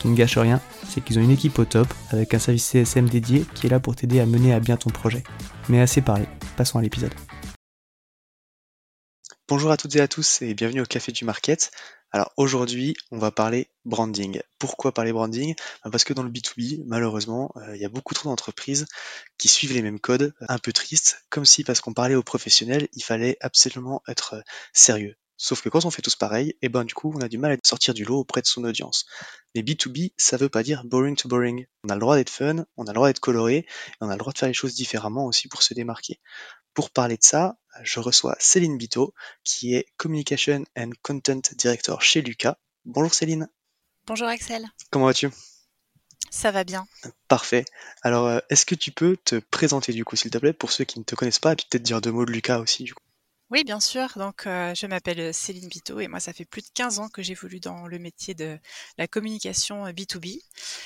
Qui ne gâche rien, c'est qu'ils ont une équipe au top avec un service CSM dédié qui est là pour t'aider à mener à bien ton projet. Mais assez parlé, passons à l'épisode. Bonjour à toutes et à tous et bienvenue au Café du Market. Alors aujourd'hui, on va parler branding. Pourquoi parler branding? Ben, Parce que dans le B2B, malheureusement, euh, il y a beaucoup trop d'entreprises qui suivent les mêmes codes, un peu tristes, comme si parce qu'on parlait aux professionnels, il fallait absolument être euh, sérieux. Sauf que quand on fait tous pareil, et eh ben du coup, on a du mal à sortir du lot auprès de son audience. Mais B2B, ça veut pas dire boring to boring. On a le droit d'être fun, on a le droit d'être coloré, et on a le droit de faire les choses différemment aussi pour se démarquer. Pour parler de ça, je reçois Céline Bito, qui est Communication and Content Director chez Lucas. Bonjour Céline. Bonjour Axel. Comment vas-tu? Ça va bien. Parfait. Alors, euh, est-ce que tu peux te présenter du coup, s'il te plaît, pour ceux qui ne te connaissent pas, et puis peut-être dire deux mots de Lucas aussi du coup? Oui, bien sûr. Donc, euh, je m'appelle euh, Céline Bito et moi, ça fait plus de 15 ans que j'évolue dans le métier de la communication B2B. Euh,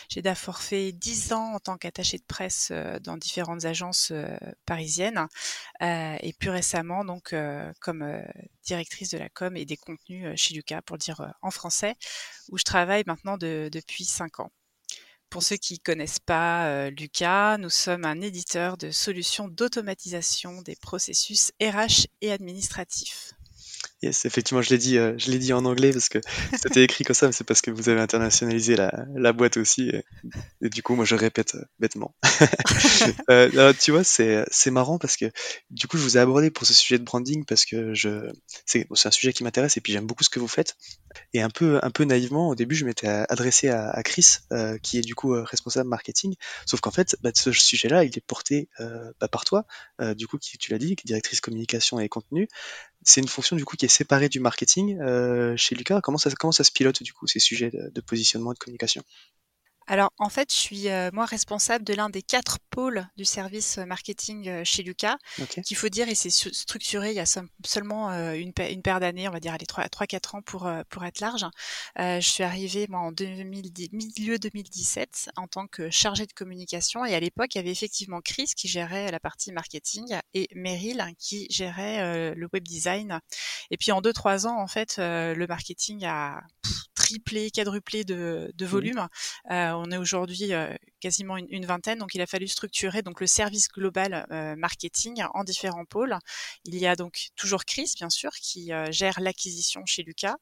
J'ai d'abord fait 10 ans en tant qu'attachée de presse dans différentes agences parisiennes et plus récemment, donc, comme directrice de la com et des contenus chez Lucas, pour dire en français, où je travaille maintenant depuis 5 ans. Pour ceux qui connaissent pas euh, Lucas, nous sommes un éditeur de solutions d'automatisation des processus RH et administratifs. Yes, effectivement, je l'ai dit, euh, je l'ai dit en anglais parce que c'était écrit comme ça, mais c'est parce que vous avez internationalisé la, la boîte aussi. Et, du coup, moi, je répète euh, bêtement. euh, tu vois, c'est, marrant parce que du coup, je vous ai abordé pour ce sujet de branding parce que je, c'est, c'est un sujet qui m'intéresse et puis j'aime beaucoup ce que vous faites. Et un peu, un peu naïvement, au début, je m'étais adressé à, Chris, euh, qui est du coup responsable marketing. Sauf qu'en fait, bah, ce sujet-là, il est porté bah, par toi, du coup, qui, tu l'as dit, directrice communication et contenu c'est une fonction du coup qui est séparée du marketing euh, chez Lucas. Comment ça, comment ça se pilote du coup ces sujets de positionnement et de communication? Alors, en fait, je suis euh, moi responsable de l'un des quatre pôles du service euh, marketing euh, chez Lucas, qu'il faut dire, et c'est structuré il y a seulement une, une, paire d'années, on va dire, allez, 3-4 ans pour, pour être large. je suis arrivée, moi, en 2010, milieu 2017 en tant que chargée de communication, et à l'époque, il y avait effectivement Chris qui gérait la partie marketing et Meryl qui gérait le web design. Et puis, en 2-3 ans, en fait, le marketing a triplé, quadruplé de, de volume. Euh, on est aujourd'hui euh, quasiment une, vingtaine, donc il a fallu structurer donc le service global euh, marketing en différents pôles. Il y a donc toujours Chris, bien sûr, qui gère l'acquisition chez Lucas.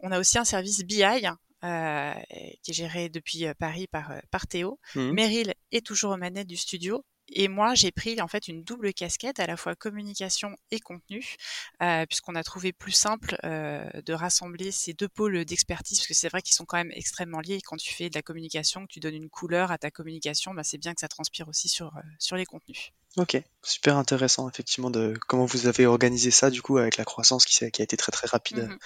On a aussi un service BI euh, qui est géré depuis Paris par, par Théo. Mmh Meryl est toujours aux manettes du studio et moi, j'ai pris en fait une double casquette, à la fois communication et contenu, euh, puisqu'on a trouvé plus simple euh, de rassembler ces deux pôles d'expertise, parce que c'est vrai qu'ils sont quand même extrêmement liés. quand tu fais de la communication, que tu donnes une couleur à ta communication, bah, c'est bien que ça transpire aussi sur, euh, sur les contenus. Ok, super intéressant effectivement de comment vous avez organisé ça du coup avec la croissance qui, qui a été très très rapide mmh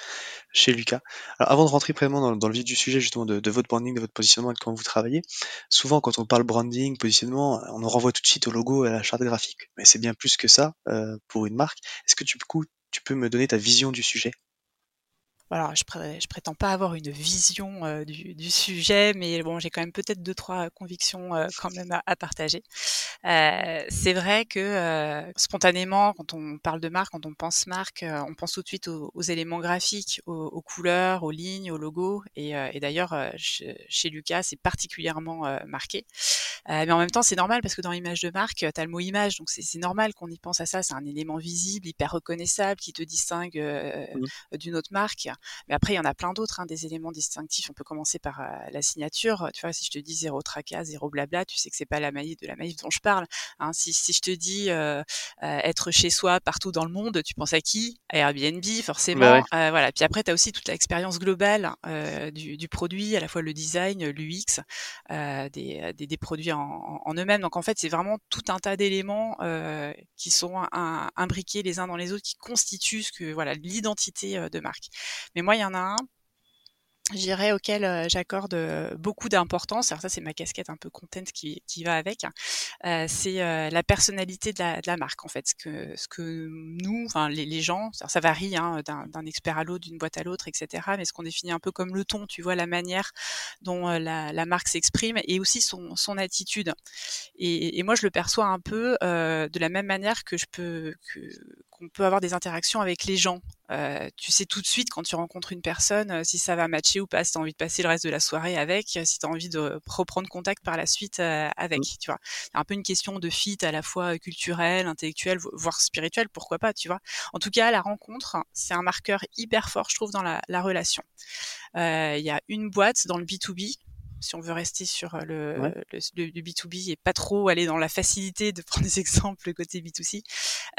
chez Lucas. Alors avant de rentrer vraiment dans, le vif du sujet justement de, votre branding, de votre positionnement et de comment vous travaillez, souvent quand on parle branding, positionnement, on nous renvoie tout de suite au logo et à la charte graphique. Mais c'est bien plus que ça euh, pour une marque. Est-ce que du coup tu peux me donner ta vision du sujet? Voilà, je, je, prétends pas avoir une vision euh, du, du, sujet, mais bon, j'ai quand même peut-être deux trois convictions euh, quand même à, à partager. Euh, c'est vrai que spontanément, quand on parle de marque, quand on pense marque, on pense tout de suite aux, aux éléments graphiques, aux, aux, couleurs, aux lignes, aux logos. Et, et d'ailleurs, chez Lucas, c'est particulièrement marqué. mais en même temps, c'est normal parce que dans l'image de marque, tu as le mot image, donc c'est normal qu'on y pense à ça. C'est un élément visible, hyper reconnaissable, qui te distingue mmh. d'une autre marque. Mais après, il y en a plein d'autres, hein, des éléments distinctifs. On peut commencer par euh, la signature. Tu vois, si je te dis zéro tracas, zéro blabla, tu sais que c'est pas la maïf de la maïf dont je parle. Hein. Si, si je te dis euh, euh, être chez soi partout dans le monde, tu penses à qui? À Airbnb, forcément. Bah voilà. Puis après, tu as aussi toute l'expérience globale du, du, produit, à la fois le design, l'UX, des, des, des, produits en, en eux-mêmes. Donc en fait, c'est vraiment tout un tas d'éléments qui sont imbriqués les uns dans les autres, qui constituent ce que voilà l'identité de marque. Mais moi, il y en a un j'irais auquel euh, j'accorde euh, beaucoup d'importance. Alors ça, c'est ma casquette un peu content qui, qui va avec. Euh, c'est euh, la personnalité de la, de la, marque, en fait. Ce que, ce que nous, enfin les, gens, ça, ça varie hein, d'un expert à l'autre, d'une boîte à l'autre, etc. Mais ce qu'on définit un peu comme le ton, tu vois, la manière dont la, la marque s'exprime et aussi son, son attitude. Et, et, moi, je le perçois un peu de la même manière que je peux qu'on peut avoir des interactions avec les gens. Euh, tu sais tout de suite quand tu rencontres une personne si ça va matcher ou pas, si tu as envie de passer le reste de la soirée avec, si tu as envie de reprendre contact par la suite euh, avec, mmh. tu vois. C'est un peu une question de fit à la fois culturel, intellectuel, voire spirituel, pourquoi pas, tu vois. En tout cas, la rencontre, c'est un marqueur hyper fort, je trouve, dans la, la relation. Euh, il y a une boîte dans le B2B, si on veut rester sur le, le, le, B2B et pas trop aller dans la facilité de prendre des exemples côté B2C,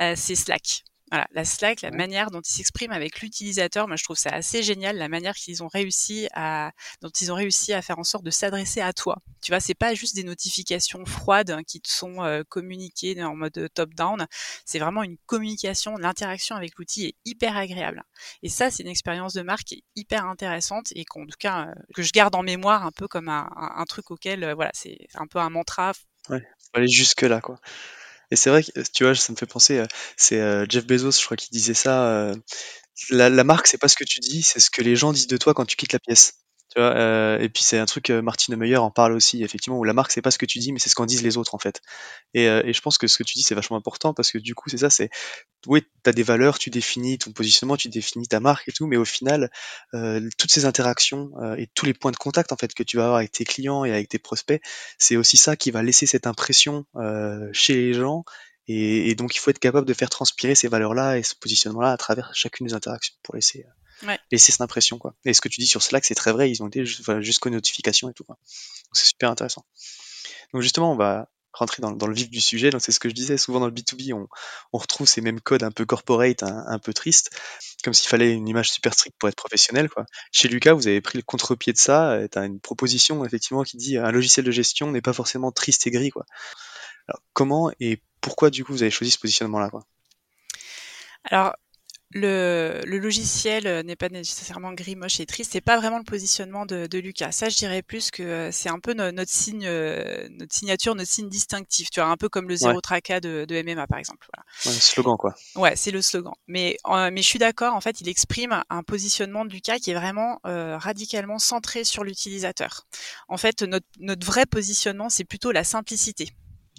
euh, c'est Slack. Voilà, la Slack, la manière dont ils s'expriment avec l'utilisateur, moi je trouve ça assez génial, la manière qu'ils ont réussi à, dont ils ont réussi à faire en sorte de s'adresser à toi. Tu vois, c'est pas juste des notifications froides qui te sont euh, communiquées en mode top-down, c'est vraiment une communication, l'interaction avec l'outil est hyper agréable. Et ça, c'est une expérience de marque hyper intéressante et qu'en tout cas euh, que je garde en mémoire un peu comme un, un, truc auquel, euh, voilà, c'est un peu un mantra. Ouais, faut aller jusque là, quoi. Et c'est vrai que, tu vois, ça me fait penser, euh, c'est euh, Jeff Bezos, je crois, qui disait ça. Euh, la, la marque, c'est pas ce que tu dis, c'est ce que les gens disent de toi quand tu quittes la pièce. Tu vois, euh, et puis c'est un truc, euh, Martine Meyer en parle aussi, effectivement, où la marque, c'est pas ce que tu dis, mais c'est ce qu'en disent les autres, en fait. Et, euh, et, je pense que ce que tu dis, c'est vachement important, parce que du coup, c'est ça, c'est, oui, t'as des valeurs, tu définis ton positionnement, tu définis ta marque et tout, mais au final, euh, toutes ces interactions euh, et tous les points de contact, en fait, que tu vas avoir avec tes clients et avec tes prospects, c'est aussi ça qui va laisser cette impression chez les gens et, et, donc, il faut être capable de faire transpirer ces valeurs-là et ce positionnement-là à travers chacune des interactions pour laisser, euh, ouais. laisser cette impression. Quoi. Et ce que tu dis sur Slack, c'est très vrai. Ils ont été jusqu'aux notifications et tout. Quoi. c'est super intéressant. Donc, justement, on va rentrer dans, dans, le vif du sujet. Donc, c'est ce que je disais. Souvent, dans le B2B, on, on retrouve ces mêmes codes un peu corporate, un, un peu tristes, comme s'il fallait une image super stricte pour être professionnel. Quoi. Chez Lucas, vous avez pris le contre-pied de ça. Tu as une proposition, effectivement, qui dit un logiciel de gestion n'est pas forcément triste et gris. Quoi. Alors, comment et pourquoi du coup vous avez choisi ce positionnement-là quoi? Alors le, le, logiciel euh, n'est pas nécessairement gris, moche et triste. C'est pas vraiment le positionnement de, de, Lucas. Ça, je dirais plus que euh, c'est un peu no, notre signe, euh, notre signature, notre signe distinctif. Tu vois, un peu comme le zéro ouais. tracas de, de, MMA, par exemple. Voilà. Ouais, le slogan, quoi. Ouais, c'est le slogan. Mais, euh, mais je suis d'accord. En fait, il exprime un positionnement de Lucas qui est vraiment euh, radicalement centré sur l'utilisateur. En fait, notre, notre vrai positionnement, c'est plutôt la simplicité.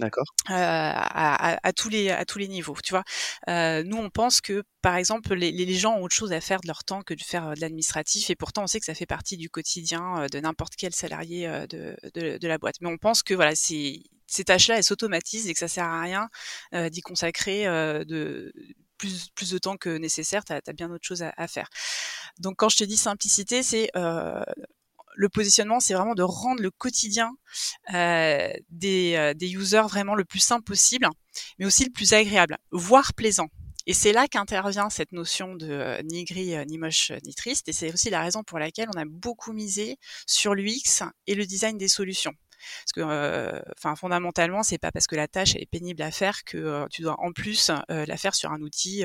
D'accord. Euh, à, à, à, tous les à tous les niveaux, tu vois? Euh, nous, on pense que, par exemple, les, les, gens ont autre chose à faire de leur temps que de faire euh, de l'administratif, et pourtant, on sait que ça fait partie du quotidien euh, de n'importe quel salarié euh, de, de, de, la boîte. Mais on pense que voilà, c'est ces tâches-là, elles s'automatisent et que ça sert à rien euh, d'y consacrer de plus, plus de temps que nécessaire. Tu as, bien autre chose à, à, faire. Donc, quand je te dis simplicité, c'est le positionnement, c'est vraiment de rendre le quotidien euh, des, euh, des users vraiment le plus simple possible, mais aussi le plus agréable, voire plaisant. Et c'est là qu'intervient cette notion de euh, ni gris, ni moche, ni triste. Et c'est aussi la raison pour laquelle on a beaucoup misé sur l'UX et le design des solutions. Parce que, euh, enfin, fondamentalement, c'est pas parce que la tâche est pénible à faire que euh, tu dois en plus euh, la faire sur un outil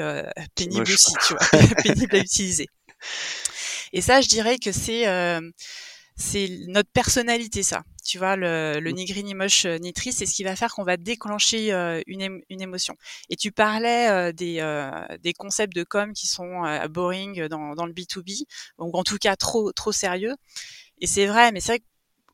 pénible aussi, tu vois, pénible à utiliser. Et ça, je dirais que c'est c'est notre personnalité, ça. Tu vois, le, le mmh. ni gris ni moche ni triste, c'est ce qui va faire qu'on va déclencher une, une émotion. Et tu parlais des, des concepts de com qui sont boring dans, dans le B2B, ou en tout cas trop trop sérieux. Et c'est vrai, mais c'est vrai que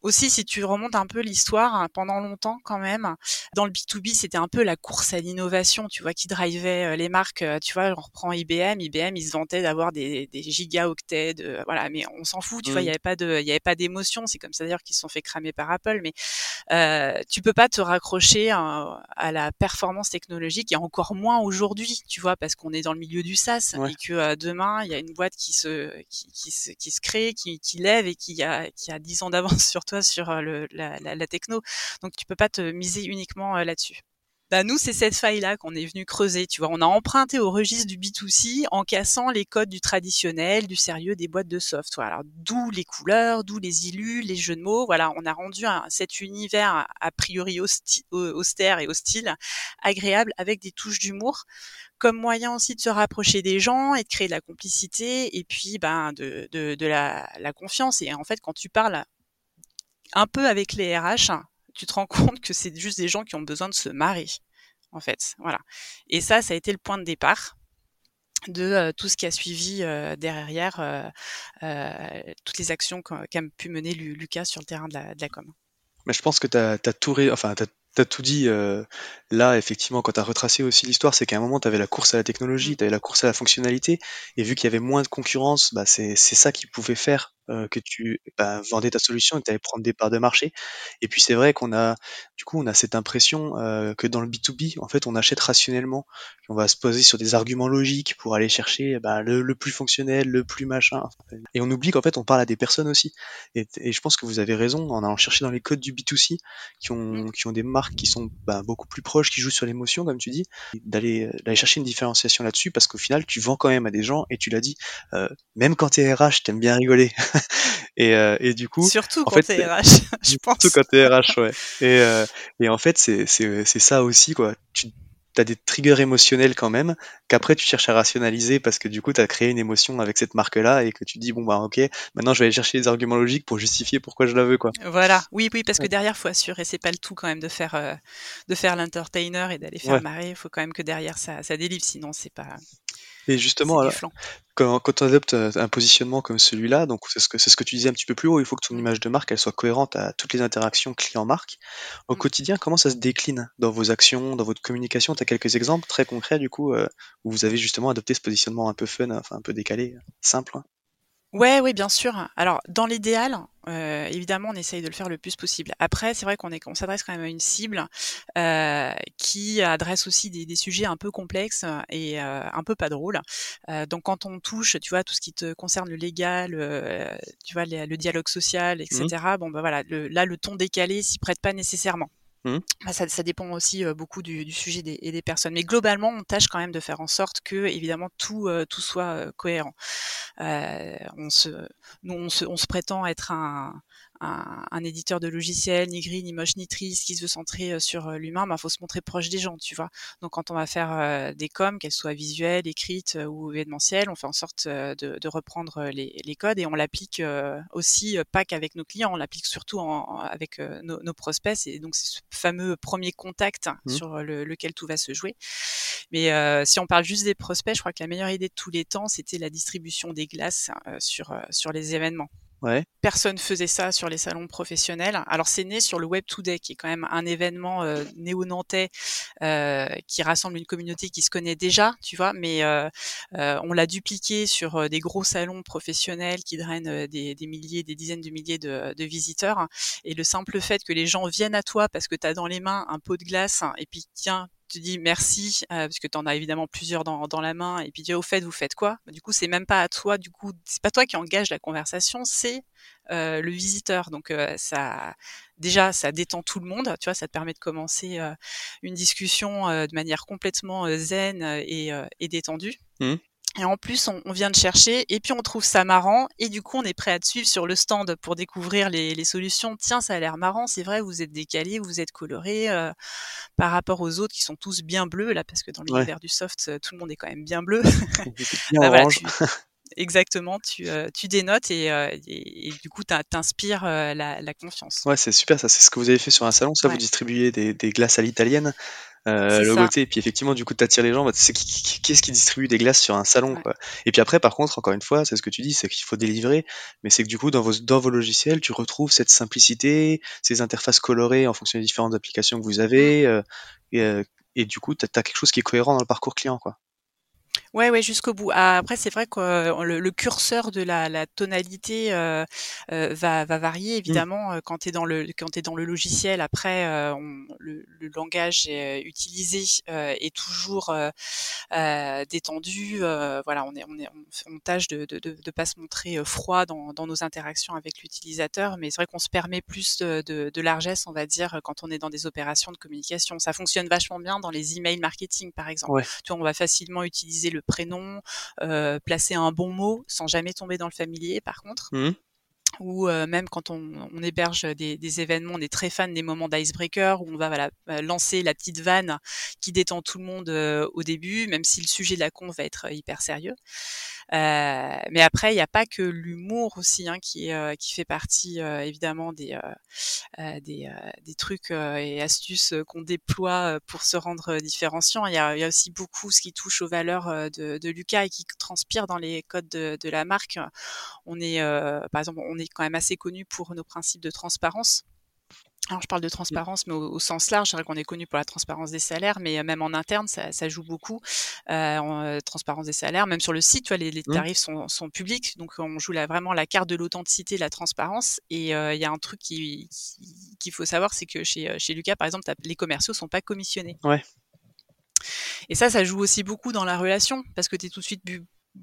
aussi, si tu remontes un peu l'histoire, hein, pendant longtemps quand même, dans le B2B, c'était un peu la course à l'innovation, tu vois, qui drivait euh, les marques. Euh, tu vois, on reprend IBM. IBM, ils se vantaient d'avoir des, des gigaoctets, de, voilà, mais on s'en fout, tu vois, il n'y avait pas de, il y avait pas d'émotion. C'est comme ça d'ailleurs qu'ils se sont fait cramer par Apple, mais euh, tu peux pas te raccrocher à, la performance technologique et encore moins aujourd'hui, tu vois, parce qu'on est dans le milieu du SaaS et que euh, demain, il y a une boîte qui se, qui, qui, se, qui se crée, qui, qui lève et qui a, qui a 10 ans d'avance sur toi sur la, techno. Donc tu peux pas te miser uniquement là-dessus. Bah, nous, c'est cette faille-là qu'on est venu creuser. Tu vois, on a emprunté au registre du B2C en cassant les codes du traditionnel, du sérieux des boîtes de software. Alors, d'où les couleurs, d'où les illus, les jeux de mots. Voilà, on a rendu cet univers a priori austère et hostile agréable avec des touches d'humour comme moyen aussi de se rapprocher des gens et de créer de la complicité et puis ben de, la, confiance. Et en fait, quand tu parles un peu avec les RH, tu te rends compte que c'est juste des gens qui ont besoin de se marrer, en fait. Voilà. Et ça, ça a été le point de départ de euh, tout ce qui a suivi euh, derrière euh, toutes les actions qu'a pu mener Lucas sur le terrain de la, com. Mais je pense que tu as, tout enfin, as tout dit là, effectivement, quand tu as retracé aussi l'histoire, c'est qu'à un moment, tu avais la course à la technologie, mmh. tu avais la course à la fonctionnalité, et vu qu'il y avait moins de concurrence, bah, c'est ça qui pouvait faire euh, que tu bah, vendais ta solution et que tu allais prendre des parts de marché. Et puis c'est vrai qu'on a, du coup, on a cette impression euh, que dans le B2B, en fait, on achète rationnellement, on va se poser sur des arguments logiques pour aller chercher bah, le, plus fonctionnel, le plus machin. Et on oublie qu'en fait, on parle à des personnes aussi. Et, je pense que vous avez raison en allant chercher dans les codes du B2C qui ont, mmh. qui ont des marques qui sont bah, beaucoup plus proches, qui jouent sur l'émotion, comme tu dis, d'aller d'aller chercher une différenciation là-dessus parce qu'au final, tu vends quand même à des gens et tu l'as dit, euh, même quand t'es RH, t'aimes bien rigoler. et, euh, et du coup, surtout quand t'es RH, je pense. Surtout quand t'es RH, ouais. Et, euh, et en fait, c'est ça aussi quoi. Tu as des triggers émotionnels quand même qu'après tu cherches à rationaliser parce que du coup tu as créé une émotion avec cette marque là et que tu dis bon bah ok maintenant je vais aller chercher des arguments logiques pour justifier pourquoi je la veux quoi voilà oui oui parce que derrière faut assurer c'est pas le tout quand même de faire euh, de faire l'entertainer et d'aller faire marrer il faut quand même que derrière ça ça délivre sinon c'est pas et justement, quand, quand on adopte euh, un positionnement comme celui-là, donc c'est ce, que, c'est ce que tu disais un petit peu plus haut, il faut que ton image de marque elle soit cohérente à toutes les interactions client-marque. Au mmh. quotidien, comment ça se décline dans vos actions, dans votre communication? Tu as quelques exemples très concrets du coup euh, où vous avez justement adopté ce positionnement un peu fun, enfin un peu décalé, simple hein? Ouais, oui, bien sûr. Alors, dans l'idéal, euh, évidemment, on essaye de le faire le plus possible. Après, c'est vrai qu'on est, qu'on s'adresse quand même à une cible euh, qui adresse aussi des, des, sujets un peu complexes et euh, un peu pas drôles. Euh, donc, quand on touche, tu vois, tout ce qui te concerne le légal, euh, tu vois, le, dialogue social, etc. Mmh. Bon, bah voilà, le, là, le ton décalé s'y prête pas nécessairement. Mmh. Bah, ça, dépend aussi beaucoup du, sujet des, et des personnes. Mais globalement, on tâche quand même de faire en sorte que, évidemment, tout, soit cohérent. on se, nous, on se prétend être un, un, éditeur de logiciels, ni gris, ni moche, ni triste, qui se veut centrer euh, sur euh, l'humain, il bah, faut se montrer proche des gens, tu vois. Donc quand on va faire euh, des coms, qu'elles soient visuelles, écrites ou événementielles, on fait en sorte de, reprendre les, codes et on l'applique aussi pas qu'avec nos clients, on l'applique surtout avec nos, prospects. Et donc c'est ce fameux premier contact mmh. sur lequel tout va se jouer. Mais si on parle juste des prospects, je crois que la meilleure idée de tous les temps, c'était la distribution des glaces sur, sur les événements. Personne faisait ça sur les salons professionnels. Alors c'est né sur le Web Today, qui est quand même un événement euh, néo-nantais euh, qui rassemble une communauté qui se connaît déjà, tu vois, mais euh, euh on l'a dupliqué sur des gros salons professionnels qui drainent des, des milliers, des dizaines de milliers de, de, visiteurs. Et le simple fait que les gens viennent à toi parce que tu as dans les mains un pot de glace et puis tiens, tu dis merci euh, parce que tu en as évidemment plusieurs dans, la main et puis dis au fait vous faites quoi? Bah, du coup c'est même pas à toi du coup c'est pas toi qui engage la conversation c'est euh, le visiteur. Donc euh, ça déjà ça détend tout le monde tu vois ça te permet de commencer une discussion de manière complètement zen et, et détendue. Mmh. Et en plus, on, vient de chercher et puis on trouve ça marrant et du coup, on est prêt à te suivre sur le stand pour découvrir les, les solutions. Tiens, ça a l'air marrant, c'est vrai, vous êtes décalé, vous êtes coloré euh, par rapport aux autres qui sont tous bien bleus là, parce que dans l'univers du soft, euh, tout le monde est quand même bien bleu. Bien bah, orange. exactement, tu, tu dénotes et, du coup, tu inspires la, confiance. Ouais, c'est super, ça. C'est ce que vous avez fait sur un salon, ça. Vous distribuez des, des glaces à l'italienne euh, le côté et puis effectivement du coup tu attires les gens bah, c'est qui, qui, est-ce qui distribue des glaces sur un salon quoi. Et puis après par contre encore une fois c'est ce que tu dis c'est qu'il faut délivrer mais c'est que du coup dans vos dans vos logiciels tu retrouves cette simplicité ces interfaces colorées en fonction des différentes applications que vous avez euh, et, euh, et, du coup tu as quelque chose qui est cohérent dans le parcours client quoi Ouais, ouais, jusqu'au bout. Ah, après, c'est vrai que euh, le, curseur de la, la tonalité euh, euh, va, va varier mmh. évidemment quand tu es dans le quand es dans le logiciel. Après, on, le, le, langage utilisé est toujours détendu. voilà, on est on est on, tâche de, de, de, pas se montrer froid dans, dans nos interactions avec l'utilisateur, mais c'est vrai qu'on se permet plus de, de, largesse, on va dire, quand on est dans des opérations de communication. Ça fonctionne vachement bien dans les emails marketing, par exemple. Tu vois, on va facilement utiliser le prénom, euh, placer un bon mot sans jamais tomber dans le familier par contre. Mmh. Ou euh, même quand on, héberge des, événements, on est très fan des moments d'icebreaker où on va voilà, euh, lancer la petite vanne qui détend tout le monde au début, même si le sujet de la con va être hyper sérieux. Euh, mais après, il n'y a pas que l'humour aussi hein, qui, euh, qui fait partie euh, évidemment des, des, des, trucs et astuces qu'on déploie pour se rendre différenciant. Il y a, y a aussi beaucoup ce qui touche aux valeurs de, de Lucas et qui transpire dans les codes de, de la marque. On est, par exemple, on est quand même assez connu pour nos principes de transparence. Alors, je parle de mmh. transparence, mais au, sens large, c'est vrai qu'on est connu pour la transparence des salaires, mais même en interne, ça, ça joue beaucoup. Euh, en, transparence des salaires, même sur le site, tu vois, les, les mmh. tarifs sont, sont, publics, donc on joue là, vraiment la carte de l'authenticité, la transparence. Et il y a un truc qu'il qui, faut savoir, c'est que chez, chez Lucas, par exemple, les commerciaux sont pas commissionnés. Ouais. Et ça, ça joue aussi beaucoup dans la relation, parce que tu es tout de suite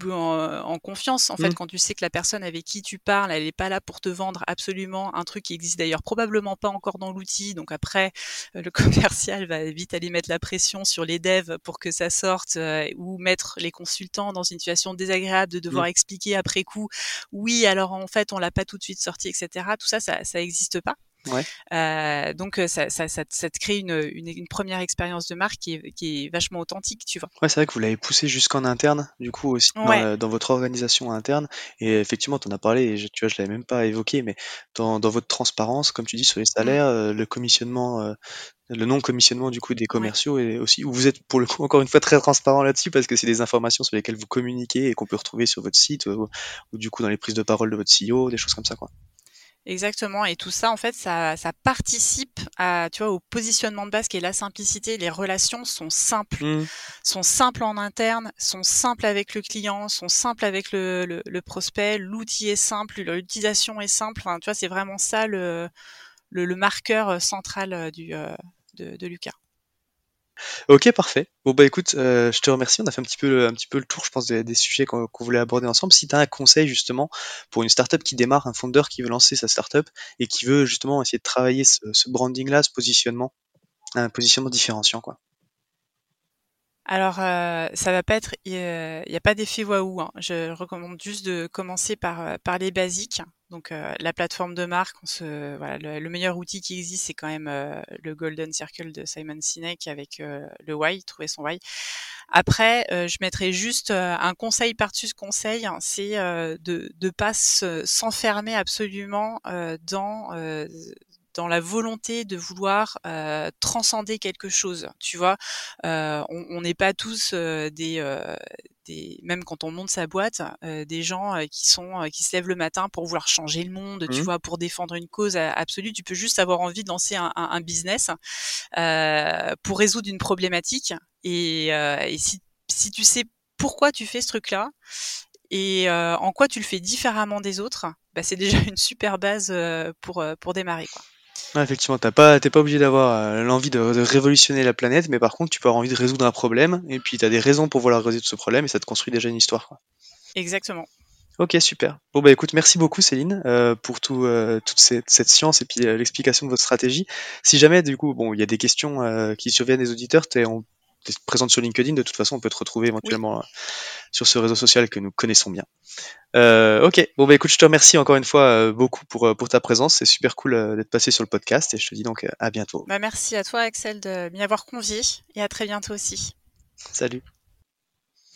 en, confiance en fait mmh. quand tu sais que la personne avec qui tu parles elle n'est pas là pour te vendre absolument un truc qui existe d'ailleurs probablement pas encore dans l'outil donc après euh, le commercial va vite aller mettre la pression sur les devs pour que ça sorte euh, ou mettre les consultants dans une situation désagréable de devoir mmh. expliquer après coup oui alors en fait on l'a pas tout de suite sorti etc tout ça ça ça existe pas Ouais. Euh, donc euh, ça, ça, ça, ça, te crée une, une, une première expérience de marque qui est, qui est, vachement authentique, tu vois. Ouais, c'est vrai que vous l'avez poussé jusqu'en interne, du coup aussi dans, dans, votre organisation interne. Et effectivement, tu en as parlé, et je, tu vois, je l'avais même pas évoqué, mais dans, dans, votre transparence, comme tu dis sur les mmh. salaires, euh, le commissionnement, euh, le non commissionnement du coup des commerciaux et aussi où vous êtes pour le coup encore une fois très transparent là-dessus parce que c'est des informations sur lesquelles vous communiquez et qu'on peut retrouver sur votre site ou, ou, du coup dans les prises de parole de votre CEO, des choses comme ça quoi. Exactement, et tout ça, en fait, ça, ça participe à, tu vois, au positionnement de base qui est la simplicité. Les relations sont simples, mmh. sont simples en interne, sont simples avec le client, sont simples avec le, le, prospect. L'outil est simple, l'utilisation est simple. Enfin, tu vois, c'est vraiment ça le, le, le, marqueur central du, euh, de, de Lucas. Ok, parfait. Bon bah écoute, euh, je te remercie. On a fait un petit peu, le tour, je pense, des, sujets qu'on voulait aborder ensemble. Si tu as un conseil justement pour une startup qui démarre, un fondeur qui veut lancer sa startup et qui veut justement essayer de travailler ce, branding-là, ce positionnement, un positionnement différenciant, quoi. Alors, euh, ça va pas être, il n'y a pas d'effet waouh. Hein. Je recommande juste de commencer par, euh, par les basiques. Donc euh, la plateforme de marque, on se, voilà, le, meilleur outil qui existe, c'est quand même euh, le Golden Circle de Simon Sinek avec euh, le why, trouver son why. Après, je mettrais juste un conseil par-dessus ce conseil, hein, c'est de ne pas s'enfermer absolument dans dans la volonté de vouloir transcender quelque chose. Tu vois, on n'est pas tous des, des, même quand on monte sa boîte, des gens qui sont qui se lèvent le matin pour vouloir changer le monde. Tu mmh. vois, pour défendre une cause absolue. Tu peux juste avoir envie de lancer un, un, business pour résoudre une problématique. Et, et si, si tu sais pourquoi tu fais ce truc-là et en quoi tu le fais différemment des autres, bah, c'est déjà une super base pour, pour démarrer. Quoi effectivement, t'as pas, t'es pas obligé d'avoir euh, l'envie de, révolutionner la planète, mais par contre, tu peux avoir envie de résoudre un problème, et puis tu as des raisons pour vouloir résoudre ce problème, et ça te construit déjà une histoire. Quoi. Exactement. Ok, super. Bon bah écoute, merci beaucoup Céline euh, pour tout, euh, toute cette, science et puis l'explication de votre stratégie. Si jamais du coup, bon, il y a des questions qui surviennent des auditeurs, t'es, on, présente sur LinkedIn, de toute façon, on peut te retrouver éventuellement sur ce réseau social que nous connaissons bien. Euh, ok, bon bah écoute, je te remercie encore une fois euh, beaucoup pour, euh, pour ta présence. C'est super cool euh, d'être passé sur le podcast et je te dis donc à bientôt. Bah, merci à toi Axel de m'y avoir convié et à très bientôt aussi. Salut.